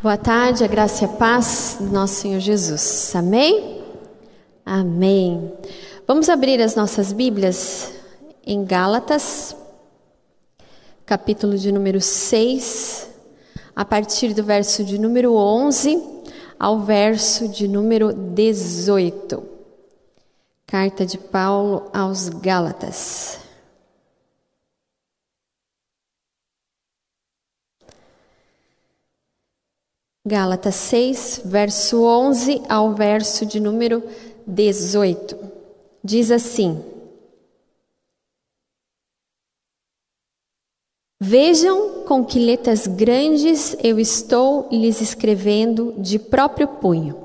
Boa tarde, a graça e a paz do nosso Senhor Jesus. Amém? Amém. Vamos abrir as nossas Bíblias em Gálatas, capítulo de número 6, a partir do verso de número 11 ao verso de número 18. Carta de Paulo aos Gálatas. Gálatas 6, verso 11 ao verso de número 18. Diz assim: Vejam com que letras grandes eu estou lhes escrevendo de próprio punho.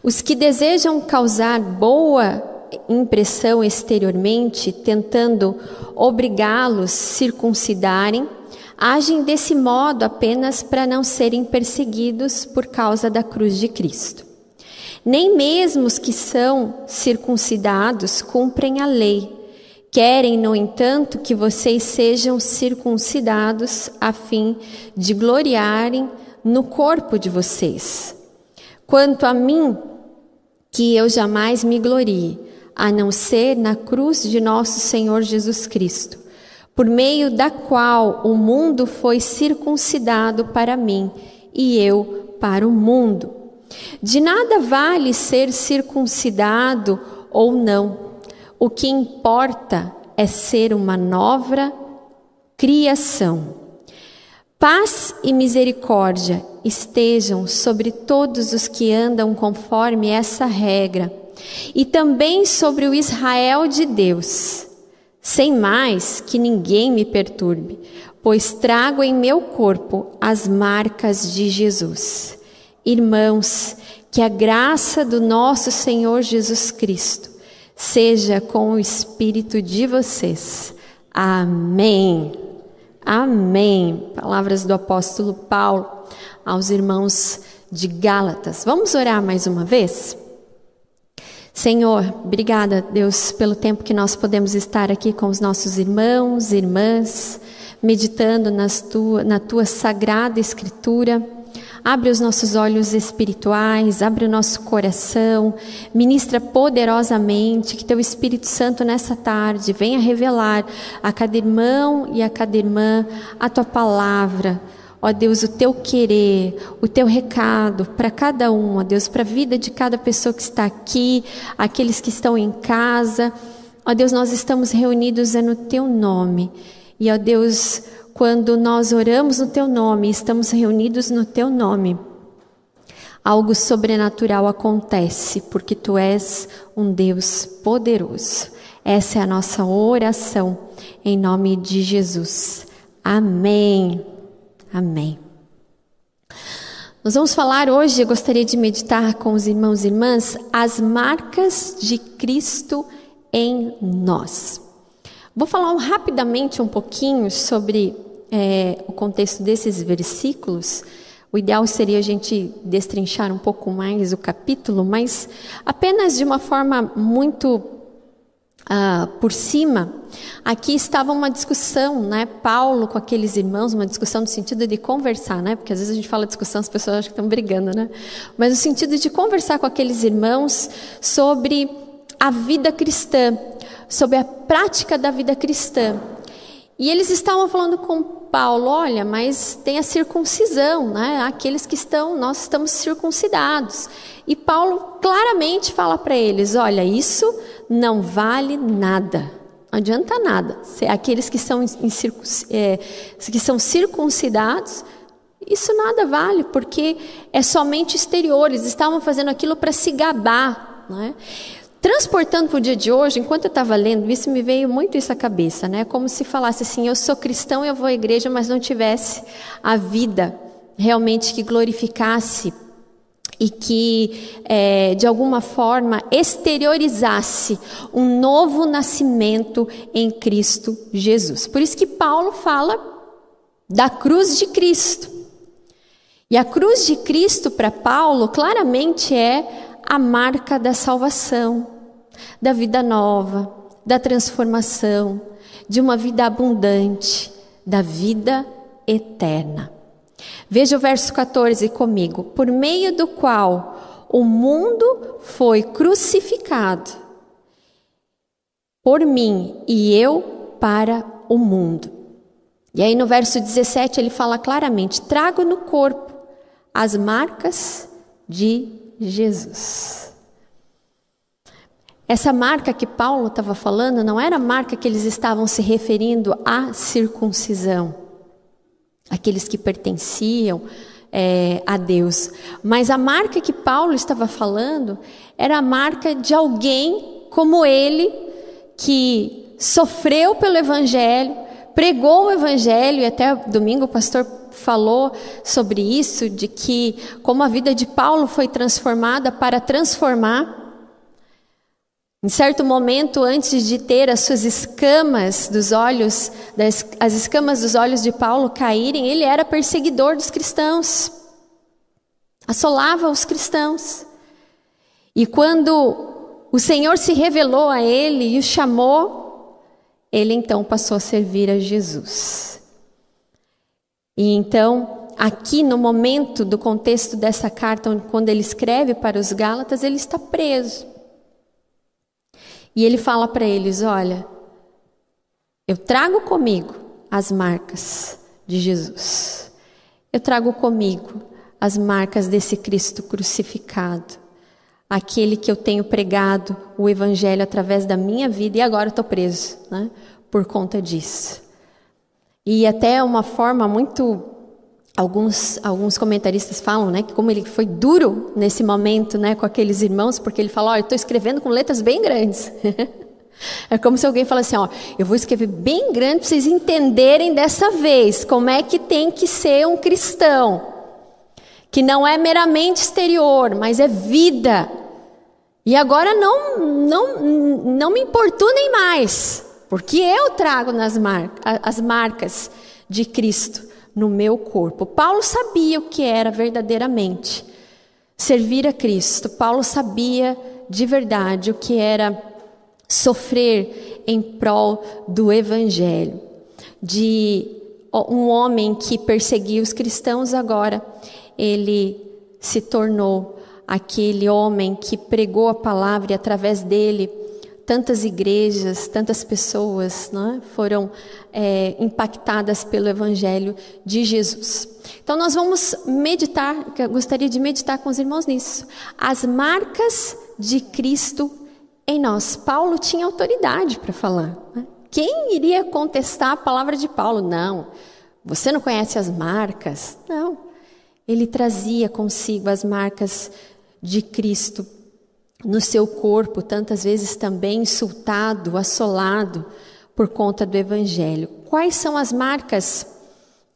Os que desejam causar boa impressão exteriormente, tentando obrigá-los circuncidarem, agem desse modo apenas para não serem perseguidos por causa da cruz de Cristo. Nem mesmo os que são circuncidados cumprem a lei. Querem, no entanto, que vocês sejam circuncidados a fim de gloriarem no corpo de vocês. Quanto a mim, que eu jamais me glorie, a não ser na cruz de nosso Senhor Jesus Cristo por meio da qual o mundo foi circuncidado para mim e eu para o mundo. De nada vale ser circuncidado ou não. O que importa é ser uma nova criação. Paz e misericórdia estejam sobre todos os que andam conforme essa regra, e também sobre o Israel de Deus sem mais que ninguém me perturbe, pois trago em meu corpo as marcas de Jesus. Irmãos, que a graça do nosso Senhor Jesus Cristo seja com o espírito de vocês. Amém. Amém. Palavras do apóstolo Paulo aos irmãos de Gálatas. Vamos orar mais uma vez? Senhor, obrigada, Deus, pelo tempo que nós podemos estar aqui com os nossos irmãos irmãs, meditando nas tua, na tua sagrada Escritura. Abre os nossos olhos espirituais, abre o nosso coração, ministra poderosamente que Teu Espírito Santo nessa tarde venha revelar a cada irmão e a cada irmã a Tua palavra ó Deus, o teu querer, o teu recado para cada um, ó Deus, para a vida de cada pessoa que está aqui, aqueles que estão em casa. Ó Deus, nós estamos reunidos é no teu nome. E ó Deus, quando nós oramos no teu nome, estamos reunidos no teu nome, algo sobrenatural acontece, porque tu és um Deus poderoso. Essa é a nossa oração, em nome de Jesus. Amém. Amém. Nós vamos falar hoje, eu gostaria de meditar com os irmãos e irmãs, as marcas de Cristo em nós. Vou falar rapidamente um pouquinho sobre é, o contexto desses versículos. O ideal seria a gente destrinchar um pouco mais o capítulo, mas apenas de uma forma muito Uh, por cima, aqui estava uma discussão, né? Paulo com aqueles irmãos, uma discussão no sentido de conversar, né? Porque às vezes a gente fala discussão, as pessoas acham que estão brigando, né? Mas no sentido de conversar com aqueles irmãos sobre a vida cristã, sobre a prática da vida cristã. E eles estavam falando com Paulo, olha, mas tem a circuncisão, né? Aqueles que estão, nós estamos circuncidados. E Paulo claramente fala para eles, olha, isso não vale nada. Não adianta nada. Aqueles que são, é, que são circuncidados, isso nada vale, porque é somente exterior. Eles estavam fazendo aquilo para se gabar. Né? Transportando para o dia de hoje, enquanto eu estava lendo isso, me veio muito isso à cabeça, né? Como se falasse assim: eu sou cristão, eu vou à igreja, mas não tivesse a vida realmente que glorificasse e que, é, de alguma forma, exteriorizasse um novo nascimento em Cristo Jesus. Por isso que Paulo fala da cruz de Cristo. E a cruz de Cristo, para Paulo, claramente é a marca da salvação, da vida nova, da transformação, de uma vida abundante, da vida eterna. Veja o verso 14 comigo. Por meio do qual o mundo foi crucificado por mim e eu para o mundo. E aí no verso 17 ele fala claramente: trago no corpo as marcas de Jesus. Essa marca que Paulo estava falando não era a marca que eles estavam se referindo à circuncisão, aqueles que pertenciam é, a Deus, mas a marca que Paulo estava falando era a marca de alguém como ele, que sofreu pelo Evangelho, pregou o Evangelho, e até domingo o pastor falou sobre isso, de que como a vida de Paulo foi transformada para transformar. Em certo momento, antes de ter as suas escamas dos olhos, das, as escamas dos olhos de Paulo caírem, ele era perseguidor dos cristãos, assolava os cristãos. E quando o Senhor se revelou a ele e o chamou, ele então passou a servir a Jesus. E então, aqui no momento do contexto dessa carta, quando ele escreve para os Gálatas, ele está preso. E ele fala para eles: Olha, eu trago comigo as marcas de Jesus. Eu trago comigo as marcas desse Cristo crucificado. Aquele que eu tenho pregado o Evangelho através da minha vida e agora estou preso, né? Por conta disso. E até uma forma muito alguns alguns comentaristas falam, né, que como ele foi duro nesse momento, né, com aqueles irmãos, porque ele ó, eu estou escrevendo com letras bem grandes. é como se alguém falasse, ó, eu vou escrever bem grande para vocês entenderem dessa vez como é que tem que ser um cristão, que não é meramente exterior, mas é vida. E agora não não não me importunem mais porque eu trago nas mar as marcas de Cristo no meu corpo. Paulo sabia o que era verdadeiramente servir a Cristo. Paulo sabia de verdade o que era sofrer em prol do Evangelho. De um homem que perseguia os cristãos, agora ele se tornou aquele homem que pregou a palavra e através dele tantas igrejas, tantas pessoas né, foram é, impactadas pelo Evangelho de Jesus. Então, nós vamos meditar, gostaria de meditar com os irmãos nisso. As marcas de Cristo em nós. Paulo tinha autoridade para falar. Né? Quem iria contestar a palavra de Paulo? Não. Você não conhece as marcas? Não. Ele trazia consigo as marcas de Cristo no seu corpo, tantas vezes também insultado, assolado por conta do Evangelho. Quais são as marcas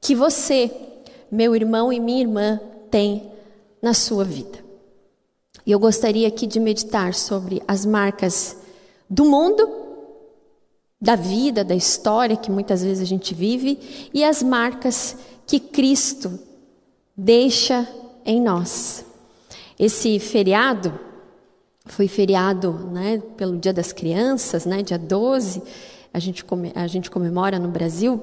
que você, meu irmão e minha irmã, tem na sua vida? E eu gostaria aqui de meditar sobre as marcas do mundo, da vida, da história que muitas vezes a gente vive, e as marcas que Cristo deixa em nós. Esse feriado, foi feriado né, pelo Dia das Crianças, né, dia 12, a gente, come, a gente comemora no Brasil.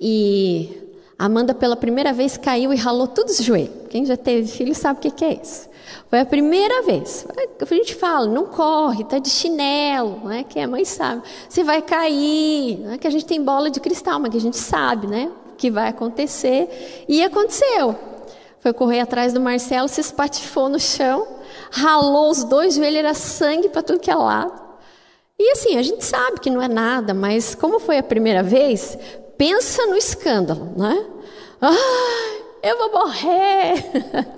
E Amanda, pela primeira vez, caiu e ralou todos os joelhos. Quem já teve filho sabe o que, que é isso. Foi a primeira vez. A gente fala, não corre, tá de chinelo, né? Que a mãe sabe. Você vai cair, não é que a gente tem bola de cristal, mas que a gente sabe, né? Que vai acontecer. E aconteceu. Foi correr atrás do Marcelo, se espatifou no chão ralou os dois joelhos, era sangue para tudo que é lado. E assim, a gente sabe que não é nada, mas como foi a primeira vez, pensa no escândalo, né? Ah, eu vou morrer.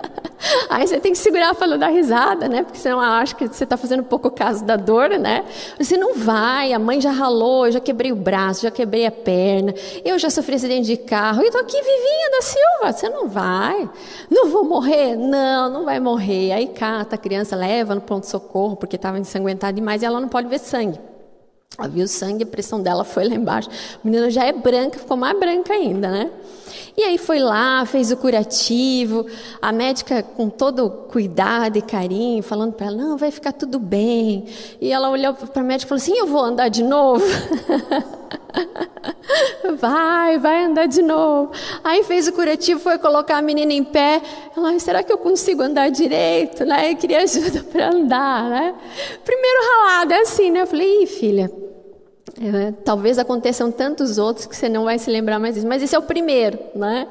Aí você tem que segurar para não dar risada, né? Porque senão acha que você está fazendo pouco caso da dor, né? Você não vai, a mãe já ralou, eu já quebrei o braço, já quebrei a perna, eu já sofri acidente de carro, e estou aqui vivinha da Silva. Você não vai. Não vou morrer? Não, não vai morrer. Aí cata a criança, leva no pronto-socorro, porque estava ensanguentada demais e ela não pode ver sangue. Ela viu sangue, a pressão dela foi lá embaixo. A menina já é branca, ficou mais branca ainda, né? E aí foi lá, fez o curativo, a médica com todo cuidado e carinho, falando para ela, não, vai ficar tudo bem. E ela olhou para a médica e falou assim, eu vou andar de novo? vai, vai andar de novo. Aí fez o curativo, foi colocar a menina em pé. Ela, será que eu consigo andar direito? Né? Eu queria ajuda para andar, né? Primeiro ralado, é assim, né? Eu falei, Ih, filha, é, talvez aconteçam tantos outros que você não vai se lembrar mais disso. Mas esse é o primeiro, né?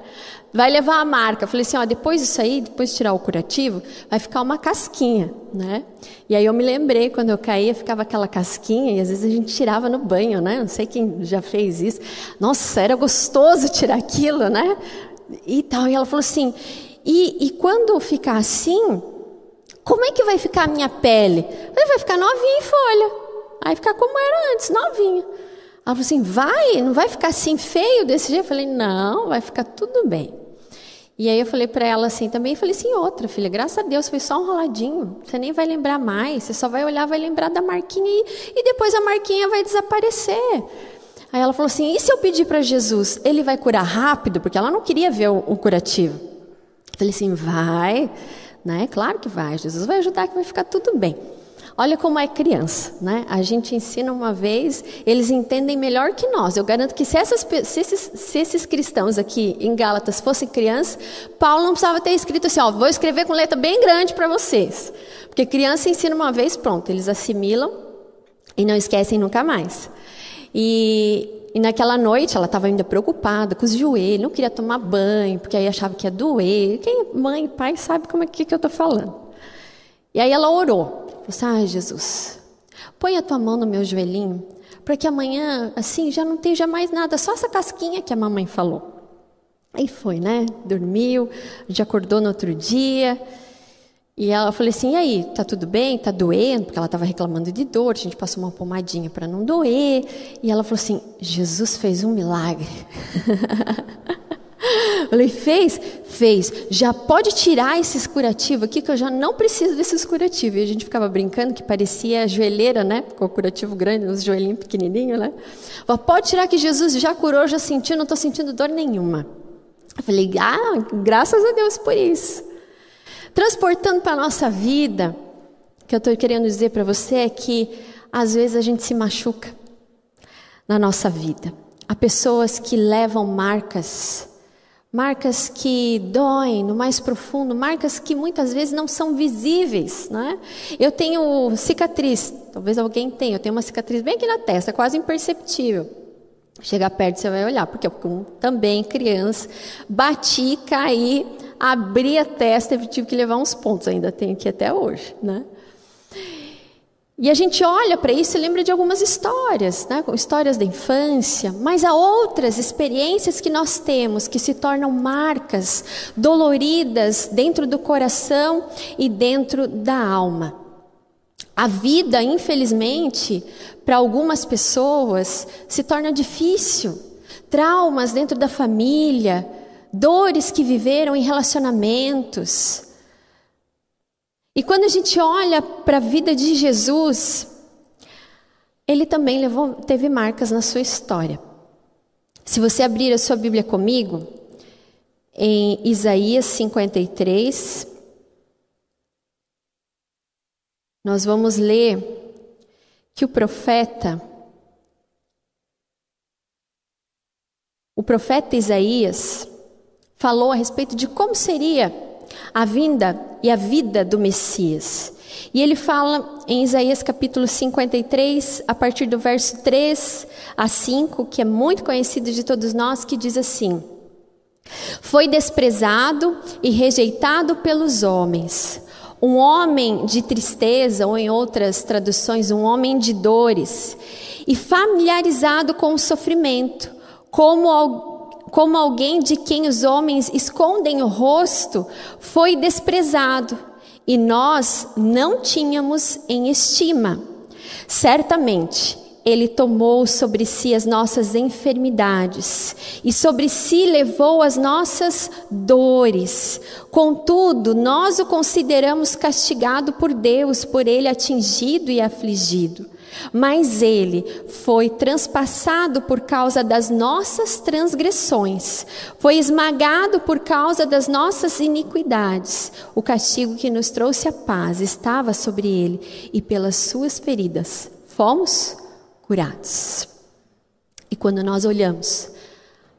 Vai levar a marca. falei assim, ó, depois disso aí, depois de tirar o curativo, vai ficar uma casquinha, né? E aí eu me lembrei, quando eu caía, ficava aquela casquinha, e às vezes a gente tirava no banho, né? Não sei quem já fez isso. Nossa, era gostoso tirar aquilo, né? E tal. E ela falou assim, e, e quando ficar assim, como é que vai ficar a minha pele? Vai ficar novinha em folha. Aí ficar como era antes, novinha. Ela falou assim: vai, não vai ficar assim feio desse jeito? Eu falei: não, vai ficar tudo bem. E aí eu falei para ela assim também, falei assim, outra filha, graças a Deus foi só um roladinho, você nem vai lembrar mais, você só vai olhar, vai lembrar da marquinha e, e depois a marquinha vai desaparecer. Aí ela falou assim, e se eu pedir para Jesus, ele vai curar rápido? Porque ela não queria ver o, o curativo. Eu falei assim, vai, né? Claro que vai, Jesus vai ajudar que vai ficar tudo bem. Olha como é criança, né? A gente ensina uma vez, eles entendem melhor que nós. Eu garanto que se, essas, se, esses, se esses cristãos aqui em Gálatas fossem crianças, Paulo não precisava ter escrito assim, ó, vou escrever com letra bem grande para vocês. Porque criança ensina uma vez, pronto, eles assimilam e não esquecem nunca mais. E, e naquela noite ela estava ainda preocupada com os joelhos, não queria tomar banho, porque aí achava que ia doer. Quem mãe e pai sabe como é que, que eu estou falando. E aí ela orou. Falei assim, ah, Jesus, põe a tua mão no meu joelhinho, para que amanhã, assim, já não esteja mais nada, só essa casquinha que a mamãe falou. Aí foi, né? Dormiu, já acordou no outro dia. E ela falou assim: e aí, tá tudo bem? Tá doendo? Porque ela estava reclamando de dor. A gente passou uma pomadinha para não doer. E ela falou assim: Jesus fez um milagre. Falei, fez? Fez. Já pode tirar esses curativos aqui, que eu já não preciso desses curativos. E a gente ficava brincando que parecia joelheira, né? Com o curativo grande, os joelhinhos pequenininhos, né? Falei, pode tirar que Jesus já curou, já sentiu, não estou sentindo dor nenhuma. Eu falei, ah, graças a Deus por isso. Transportando para a nossa vida, o que eu estou querendo dizer para você é que às vezes a gente se machuca na nossa vida. Há pessoas que levam marcas marcas que doem no mais profundo, marcas que muitas vezes não são visíveis, né? Eu tenho cicatriz, talvez alguém tenha, eu tenho uma cicatriz bem aqui na testa, quase imperceptível. Chegar perto você vai olhar, porque eu também criança, bati, caí, abri a testa e tive que levar uns pontos, ainda tenho aqui até hoje, né? E a gente olha para isso e lembra de algumas histórias, né? histórias da infância, mas há outras experiências que nós temos que se tornam marcas doloridas dentro do coração e dentro da alma. A vida, infelizmente, para algumas pessoas se torna difícil. Traumas dentro da família, dores que viveram em relacionamentos, e quando a gente olha para a vida de Jesus, ele também levou, teve marcas na sua história. Se você abrir a sua Bíblia comigo, em Isaías 53, nós vamos ler que o profeta, o profeta Isaías, falou a respeito de como seria a vinda e a vida do Messias. E ele fala em Isaías capítulo 53, a partir do verso 3 a 5, que é muito conhecido de todos nós, que diz assim: Foi desprezado e rejeitado pelos homens, um homem de tristeza, ou em outras traduções, um homem de dores, e familiarizado com o sofrimento, como como alguém de quem os homens escondem o rosto, foi desprezado e nós não tínhamos em estima. Certamente, ele tomou sobre si as nossas enfermidades e sobre si levou as nossas dores. Contudo, nós o consideramos castigado por Deus, por ele atingido e afligido. Mas ele foi transpassado por causa das nossas transgressões, foi esmagado por causa das nossas iniquidades. O castigo que nos trouxe a paz estava sobre ele, e pelas suas feridas fomos curados. E quando nós olhamos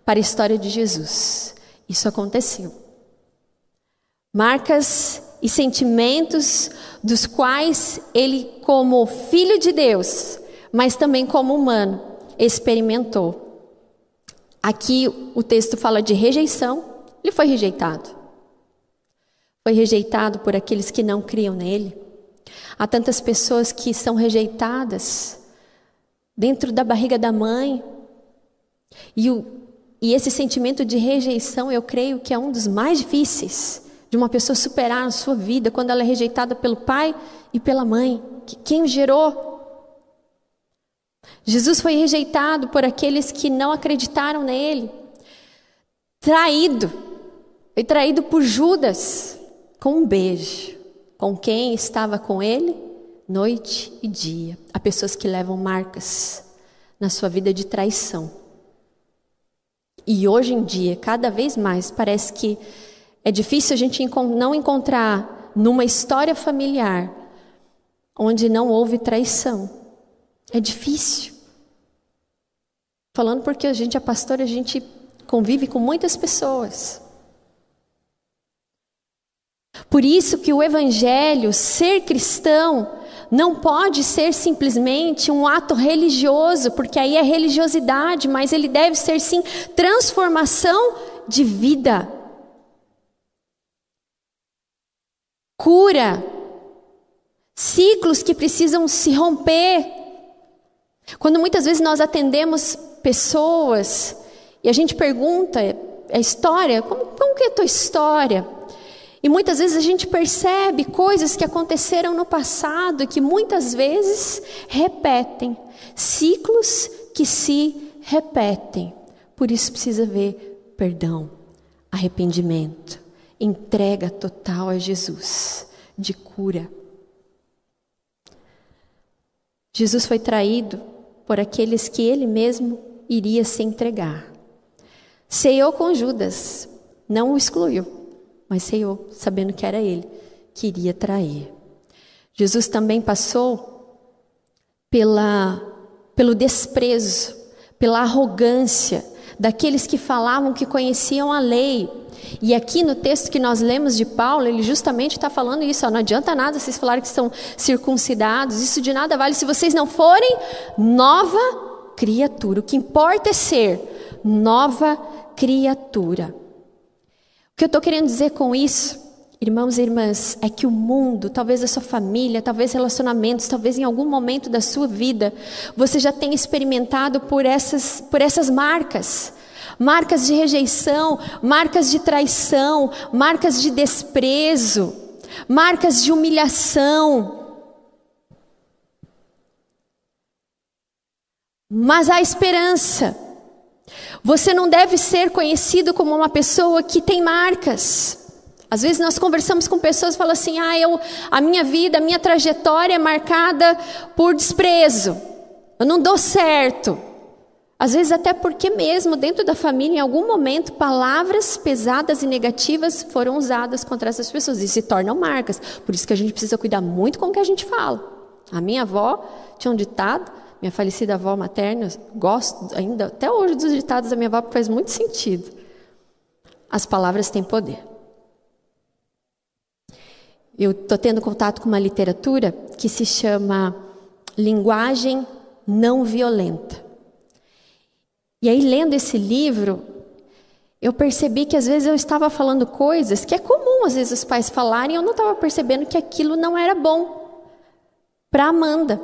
para a história de Jesus, isso aconteceu. Marcas e sentimentos dos quais ele, como filho de Deus, mas também como humano, experimentou. Aqui o texto fala de rejeição, ele foi rejeitado. Foi rejeitado por aqueles que não criam nele. Há tantas pessoas que são rejeitadas dentro da barriga da mãe. E, o, e esse sentimento de rejeição, eu creio que é um dos mais difíceis de uma pessoa superar na sua vida quando ela é rejeitada pelo pai e pela mãe, que quem o gerou. Jesus foi rejeitado por aqueles que não acreditaram nele, traído, foi traído por Judas com um beijo, com quem estava com ele noite e dia. Há pessoas que levam marcas na sua vida de traição. E hoje em dia, cada vez mais, parece que é difícil a gente não encontrar numa história familiar onde não houve traição. É difícil. Falando porque a gente é pastor, a gente convive com muitas pessoas. Por isso que o evangelho, ser cristão, não pode ser simplesmente um ato religioso, porque aí é religiosidade, mas ele deve ser sim transformação de vida. Cura, ciclos que precisam se romper. Quando muitas vezes nós atendemos pessoas e a gente pergunta a história, como, como que é a tua história? E muitas vezes a gente percebe coisas que aconteceram no passado e que muitas vezes repetem, ciclos que se repetem. Por isso precisa ver perdão, arrependimento entrega total a Jesus, de cura. Jesus foi traído por aqueles que ele mesmo iria se entregar. Ceiou com Judas, não o excluiu, mas ceiou, sabendo que era ele que iria trair. Jesus também passou pela, pelo desprezo, pela arrogância daqueles que falavam que conheciam a lei, e aqui no texto que nós lemos de Paulo, ele justamente está falando isso: ó, não adianta nada vocês falarem que são circuncidados, isso de nada vale se vocês não forem nova criatura. O que importa é ser nova criatura. O que eu estou querendo dizer com isso, irmãos e irmãs, é que o mundo, talvez a sua família, talvez relacionamentos, talvez em algum momento da sua vida, você já tenha experimentado por essas, por essas marcas marcas de rejeição, marcas de traição, marcas de desprezo, marcas de humilhação. Mas há esperança. Você não deve ser conhecido como uma pessoa que tem marcas. Às vezes nós conversamos com pessoas e falamos assim: ah, eu, a minha vida, a minha trajetória é marcada por desprezo. Eu não dou certo. Às vezes, até porque, mesmo dentro da família, em algum momento, palavras pesadas e negativas foram usadas contra essas pessoas e se tornam marcas. Por isso que a gente precisa cuidar muito com o que a gente fala. A minha avó tinha um ditado, minha falecida avó materna, gosto ainda até hoje dos ditados da minha avó, porque faz muito sentido. As palavras têm poder. Eu estou tendo contato com uma literatura que se chama Linguagem Não Violenta. E aí, lendo esse livro, eu percebi que às vezes eu estava falando coisas que é comum às vezes os pais falarem, e eu não estava percebendo que aquilo não era bom para Amanda.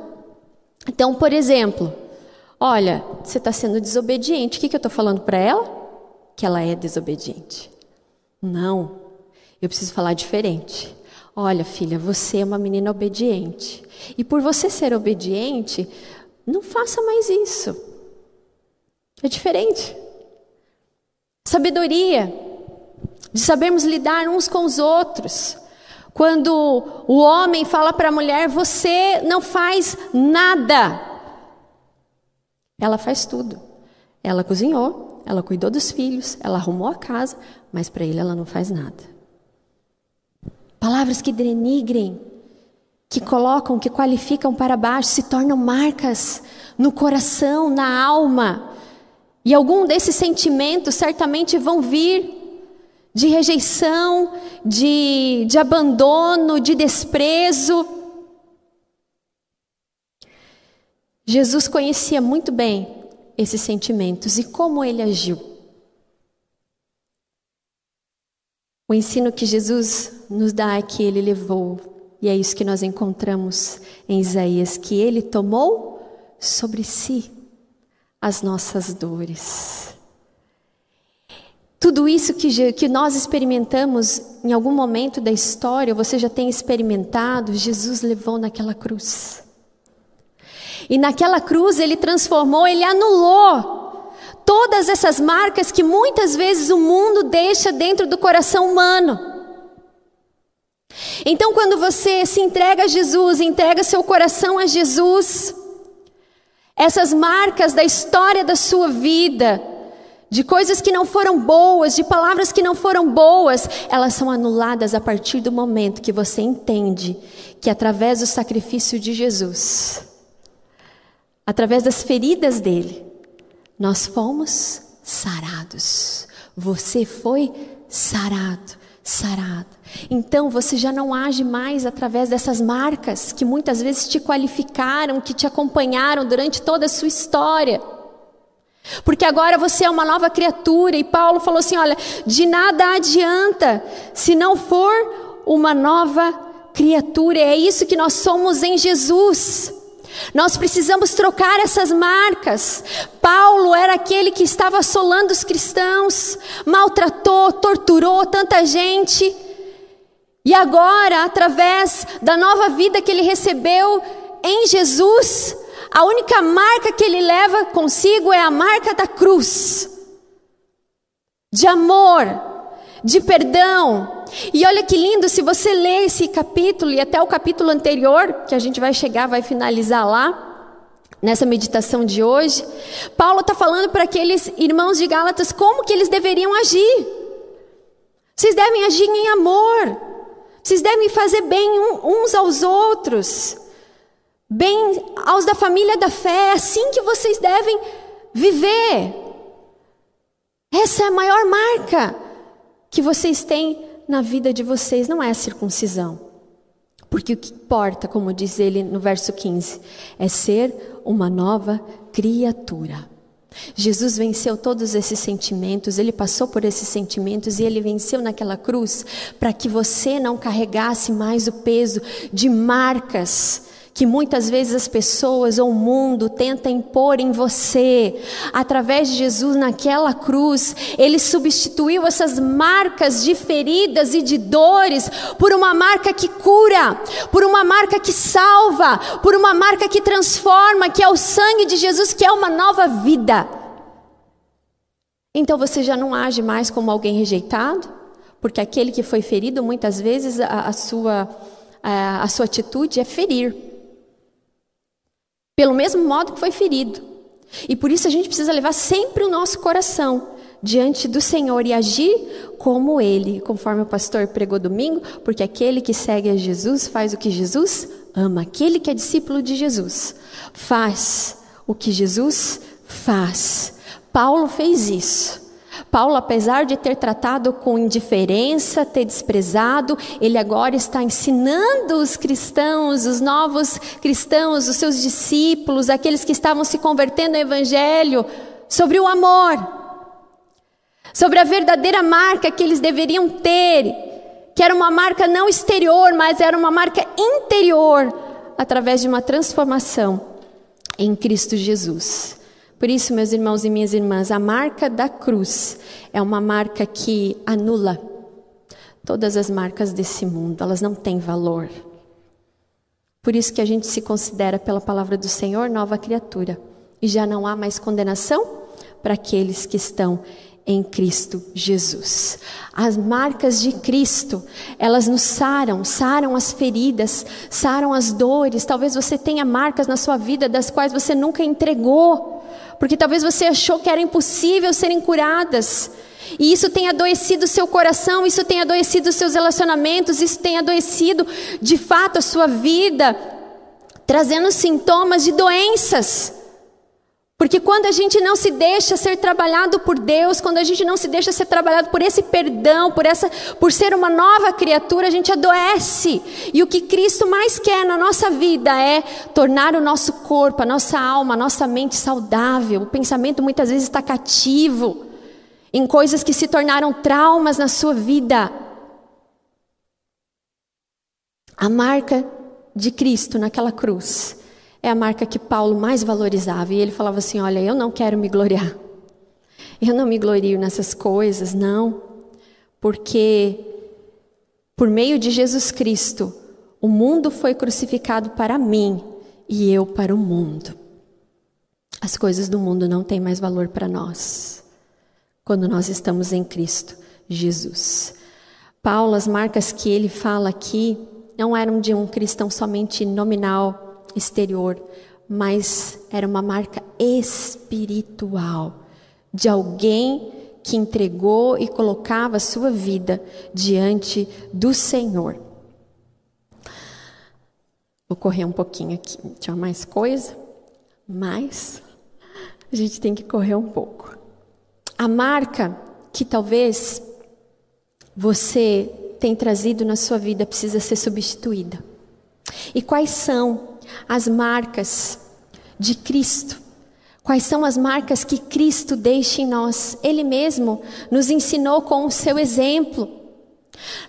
Então, por exemplo, olha, você está sendo desobediente. O que, que eu estou falando para ela? Que ela é desobediente. Não, eu preciso falar diferente. Olha, filha, você é uma menina obediente. E por você ser obediente, não faça mais isso. É diferente. Sabedoria, de sabermos lidar uns com os outros. Quando o homem fala para a mulher: Você não faz nada. Ela faz tudo. Ela cozinhou, ela cuidou dos filhos, ela arrumou a casa, mas para ele ela não faz nada. Palavras que denigrem, que colocam, que qualificam para baixo, se tornam marcas no coração, na alma E algum desses sentimentos certamente vão vir de rejeição, de, de abandono, de desprezo. Jesus conhecia muito bem esses sentimentos e como ele agiu. O ensino que Jesus nos dá é que ele levou, e é isso que nós encontramos em Isaías, que ele tomou sobre si as nossas dores. Tudo isso que, que nós experimentamos em algum momento da história, você já tem experimentado, Jesus levou naquela cruz. E naquela cruz ele transformou, ele anulou todas essas marcas que muitas vezes o mundo deixa dentro do coração humano. Então, quando você se entrega a Jesus, entrega seu coração a Jesus, essas marcas da história da sua vida, de coisas que não foram boas, de palavras que não foram boas, elas são anuladas a partir do momento que você entende que através do sacrifício de Jesus, através das feridas dele, nós fomos sarados. Você foi sarado, sarado. Então você já não age mais através dessas marcas que muitas vezes te qualificaram, que te acompanharam durante toda a sua história. Porque agora você é uma nova criatura, e Paulo falou assim: olha, de nada adianta se não for uma nova criatura, é isso que nós somos em Jesus. Nós precisamos trocar essas marcas. Paulo era aquele que estava assolando os cristãos, maltratou, torturou tanta gente. E agora, através da nova vida que ele recebeu em Jesus, a única marca que ele leva consigo é a marca da cruz de amor, de perdão. E olha que lindo, se você ler esse capítulo e até o capítulo anterior, que a gente vai chegar, vai finalizar lá, nessa meditação de hoje, Paulo está falando para aqueles irmãos de Gálatas como que eles deveriam agir. Vocês devem agir em amor, vocês devem fazer bem uns aos outros bem aos da família da fé. É assim que vocês devem viver. Essa é a maior marca que vocês têm na vida de vocês, não é a circuncisão. Porque o que importa, como diz ele no verso 15, é ser uma nova criatura. Jesus venceu todos esses sentimentos, ele passou por esses sentimentos e ele venceu naquela cruz para que você não carregasse mais o peso de marcas que muitas vezes as pessoas ou o mundo tentam impor em você. Através de Jesus naquela cruz, ele substituiu essas marcas de feridas e de dores por uma marca que cura, por uma marca que salva, por uma marca que transforma, que é o sangue de Jesus, que é uma nova vida. Então você já não age mais como alguém rejeitado, porque aquele que foi ferido, muitas vezes a, a sua, a, a sua atitude é ferir pelo mesmo modo que foi ferido. E por isso a gente precisa levar sempre o nosso coração diante do Senhor e agir como Ele, conforme o pastor pregou domingo, porque aquele que segue a Jesus faz o que Jesus ama. Aquele que é discípulo de Jesus faz o que Jesus faz. Paulo fez isso. Paulo, apesar de ter tratado com indiferença, ter desprezado, ele agora está ensinando os cristãos, os novos cristãos, os seus discípulos, aqueles que estavam se convertendo ao Evangelho, sobre o amor, sobre a verdadeira marca que eles deveriam ter, que era uma marca não exterior, mas era uma marca interior, através de uma transformação em Cristo Jesus. Por isso, meus irmãos e minhas irmãs, a marca da cruz é uma marca que anula todas as marcas desse mundo, elas não têm valor. Por isso que a gente se considera, pela palavra do Senhor, nova criatura. E já não há mais condenação para aqueles que estão em Cristo Jesus. As marcas de Cristo, elas nos saram, saram as feridas, saram as dores. Talvez você tenha marcas na sua vida das quais você nunca entregou porque talvez você achou que era impossível serem curadas. E isso tem adoecido o seu coração, isso tem adoecido os seus relacionamentos, isso tem adoecido de fato a sua vida, trazendo sintomas de doenças. Porque quando a gente não se deixa ser trabalhado por Deus, quando a gente não se deixa ser trabalhado por esse perdão, por essa, por ser uma nova criatura, a gente adoece. E o que Cristo mais quer na nossa vida é tornar o nosso corpo, a nossa alma, a nossa mente saudável. O pensamento muitas vezes está cativo em coisas que se tornaram traumas na sua vida. A marca de Cristo naquela cruz é a marca que Paulo mais valorizava. E ele falava assim: Olha, eu não quero me gloriar. Eu não me glorio nessas coisas, não. Porque por meio de Jesus Cristo, o mundo foi crucificado para mim e eu para o mundo. As coisas do mundo não têm mais valor para nós quando nós estamos em Cristo Jesus. Paulo, as marcas que ele fala aqui não eram de um cristão somente nominal, exterior, mas era uma marca espiritual de alguém que entregou e colocava sua vida diante do Senhor. Vou correr um pouquinho aqui. Tinha mais coisa? Mas a gente tem que correr um pouco. A marca que talvez você tem trazido na sua vida precisa ser substituída. E quais são as marcas de Cristo. Quais são as marcas que Cristo deixa em nós? Ele mesmo nos ensinou com o seu exemplo.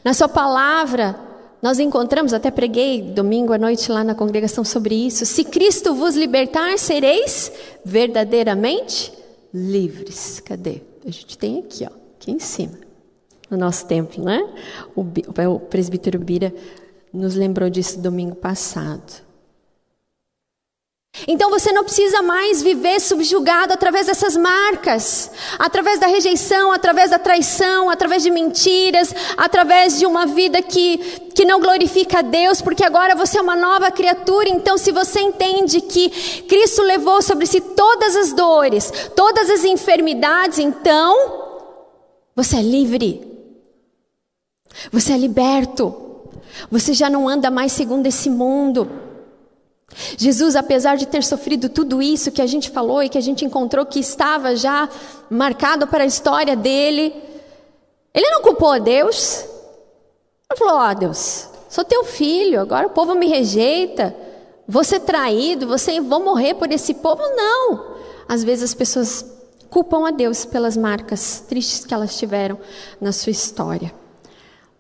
Na sua palavra, nós encontramos, até preguei domingo à noite lá na congregação sobre isso. Se Cristo vos libertar, sereis verdadeiramente livres. Cadê? A gente tem aqui, ó, aqui em cima, no nosso templo, né? O, o presbítero Bira nos lembrou disso domingo passado. Então você não precisa mais viver subjugado através dessas marcas, através da rejeição, através da traição, através de mentiras, através de uma vida que, que não glorifica a Deus, porque agora você é uma nova criatura. Então, se você entende que Cristo levou sobre si todas as dores, todas as enfermidades, então você é livre, você é liberto, você já não anda mais segundo esse mundo. Jesus, apesar de ter sofrido tudo isso que a gente falou e que a gente encontrou que estava já marcado para a história dele, ele não culpou a Deus. Ele falou: Ó, oh, Deus, sou teu filho, agora o povo me rejeita, vou ser traído, você vou morrer por esse povo. Não. Às vezes as pessoas culpam a Deus pelas marcas tristes que elas tiveram na sua história.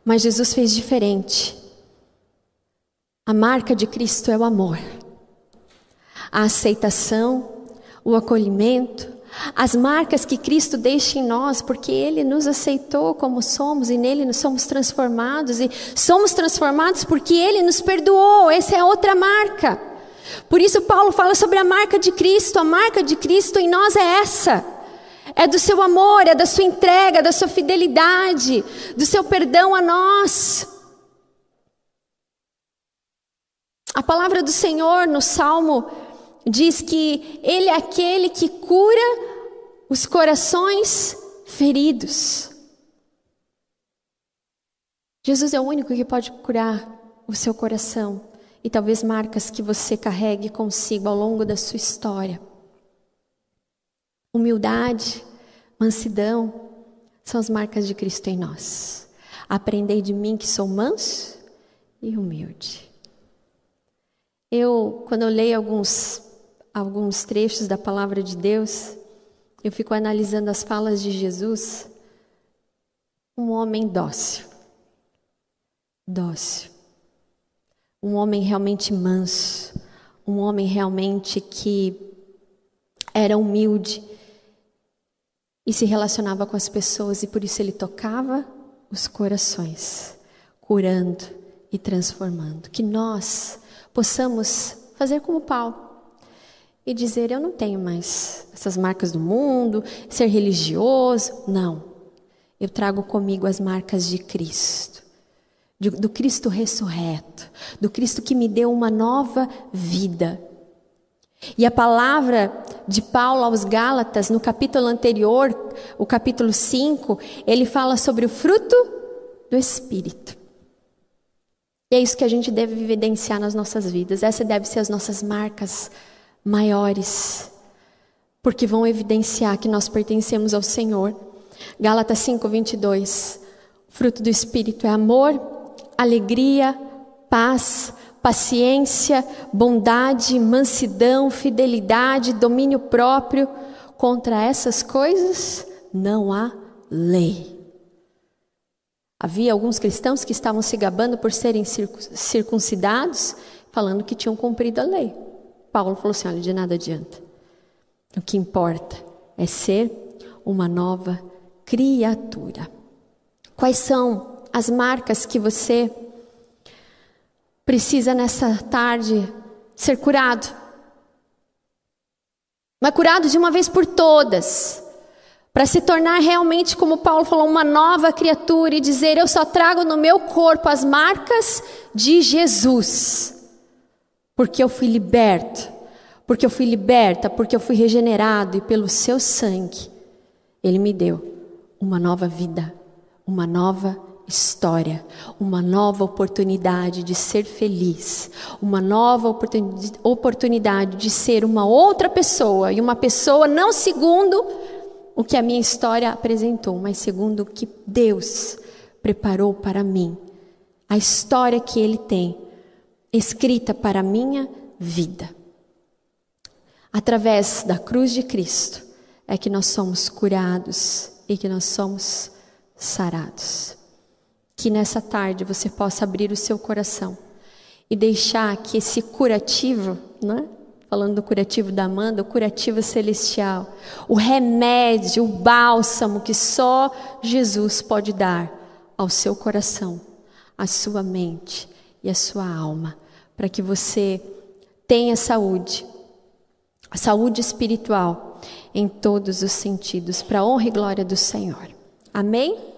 Mas Jesus fez diferente. A marca de Cristo é o amor a aceitação, o acolhimento, as marcas que Cristo deixa em nós, porque Ele nos aceitou como somos e nele nos somos transformados e somos transformados porque Ele nos perdoou. Essa é outra marca. Por isso Paulo fala sobre a marca de Cristo. A marca de Cristo em nós é essa. É do seu amor, é da sua entrega, da sua fidelidade, do seu perdão a nós. A palavra do Senhor no Salmo diz que Ele é aquele que cura os corações feridos. Jesus é o único que pode curar o seu coração e talvez marcas que você carregue consigo ao longo da sua história. Humildade, mansidão são as marcas de Cristo em nós. Aprendei de mim que sou manso e humilde. Eu, quando eu leio alguns alguns trechos da palavra de Deus, eu fico analisando as falas de Jesus. Um homem dócil. Dócil. Um homem realmente manso. Um homem realmente que era humilde e se relacionava com as pessoas e por isso ele tocava os corações, curando e transformando. Que nós possamos fazer como Paulo e dizer: Eu não tenho mais essas marcas do mundo, ser religioso. Não. Eu trago comigo as marcas de Cristo, de, do Cristo ressurreto, do Cristo que me deu uma nova vida. E a palavra de Paulo aos Gálatas, no capítulo anterior, o capítulo 5, ele fala sobre o fruto do Espírito. E é isso que a gente deve evidenciar nas nossas vidas. Essa deve ser as nossas marcas maiores. porque vão evidenciar que nós pertencemos ao Senhor. Gálatas 5, 22. Fruto do Espírito é amor, alegria, paz, paciência, bondade, mansidão, fidelidade, domínio próprio. Contra essas coisas não há lei. Havia alguns cristãos que estavam se gabando por serem circuncidados, falando que tinham cumprido a lei. Paulo falou assim: olha, de nada adianta. O que importa é ser uma nova criatura. Quais são as marcas que você precisa nessa tarde ser curado? Mas curado de uma vez por todas, para se tornar realmente, como Paulo falou, uma nova criatura e dizer: Eu só trago no meu corpo as marcas de Jesus, porque eu fui liberto porque eu fui liberta, porque eu fui regenerado e pelo seu sangue, Ele me deu uma nova vida, uma nova história, uma nova oportunidade de ser feliz, uma nova oportunidade de ser uma outra pessoa e uma pessoa não segundo o que a minha história apresentou, mas segundo o que Deus preparou para mim, a história que Ele tem escrita para a minha vida. Através da cruz de Cristo é que nós somos curados e que nós somos sarados. Que nessa tarde você possa abrir o seu coração e deixar que esse curativo, né? falando do curativo da Amanda, o curativo celestial, o remédio, o bálsamo que só Jesus pode dar ao seu coração, à sua mente e à sua alma, para que você tenha saúde, saúde espiritual em todos os sentidos, para a honra e glória do Senhor. Amém?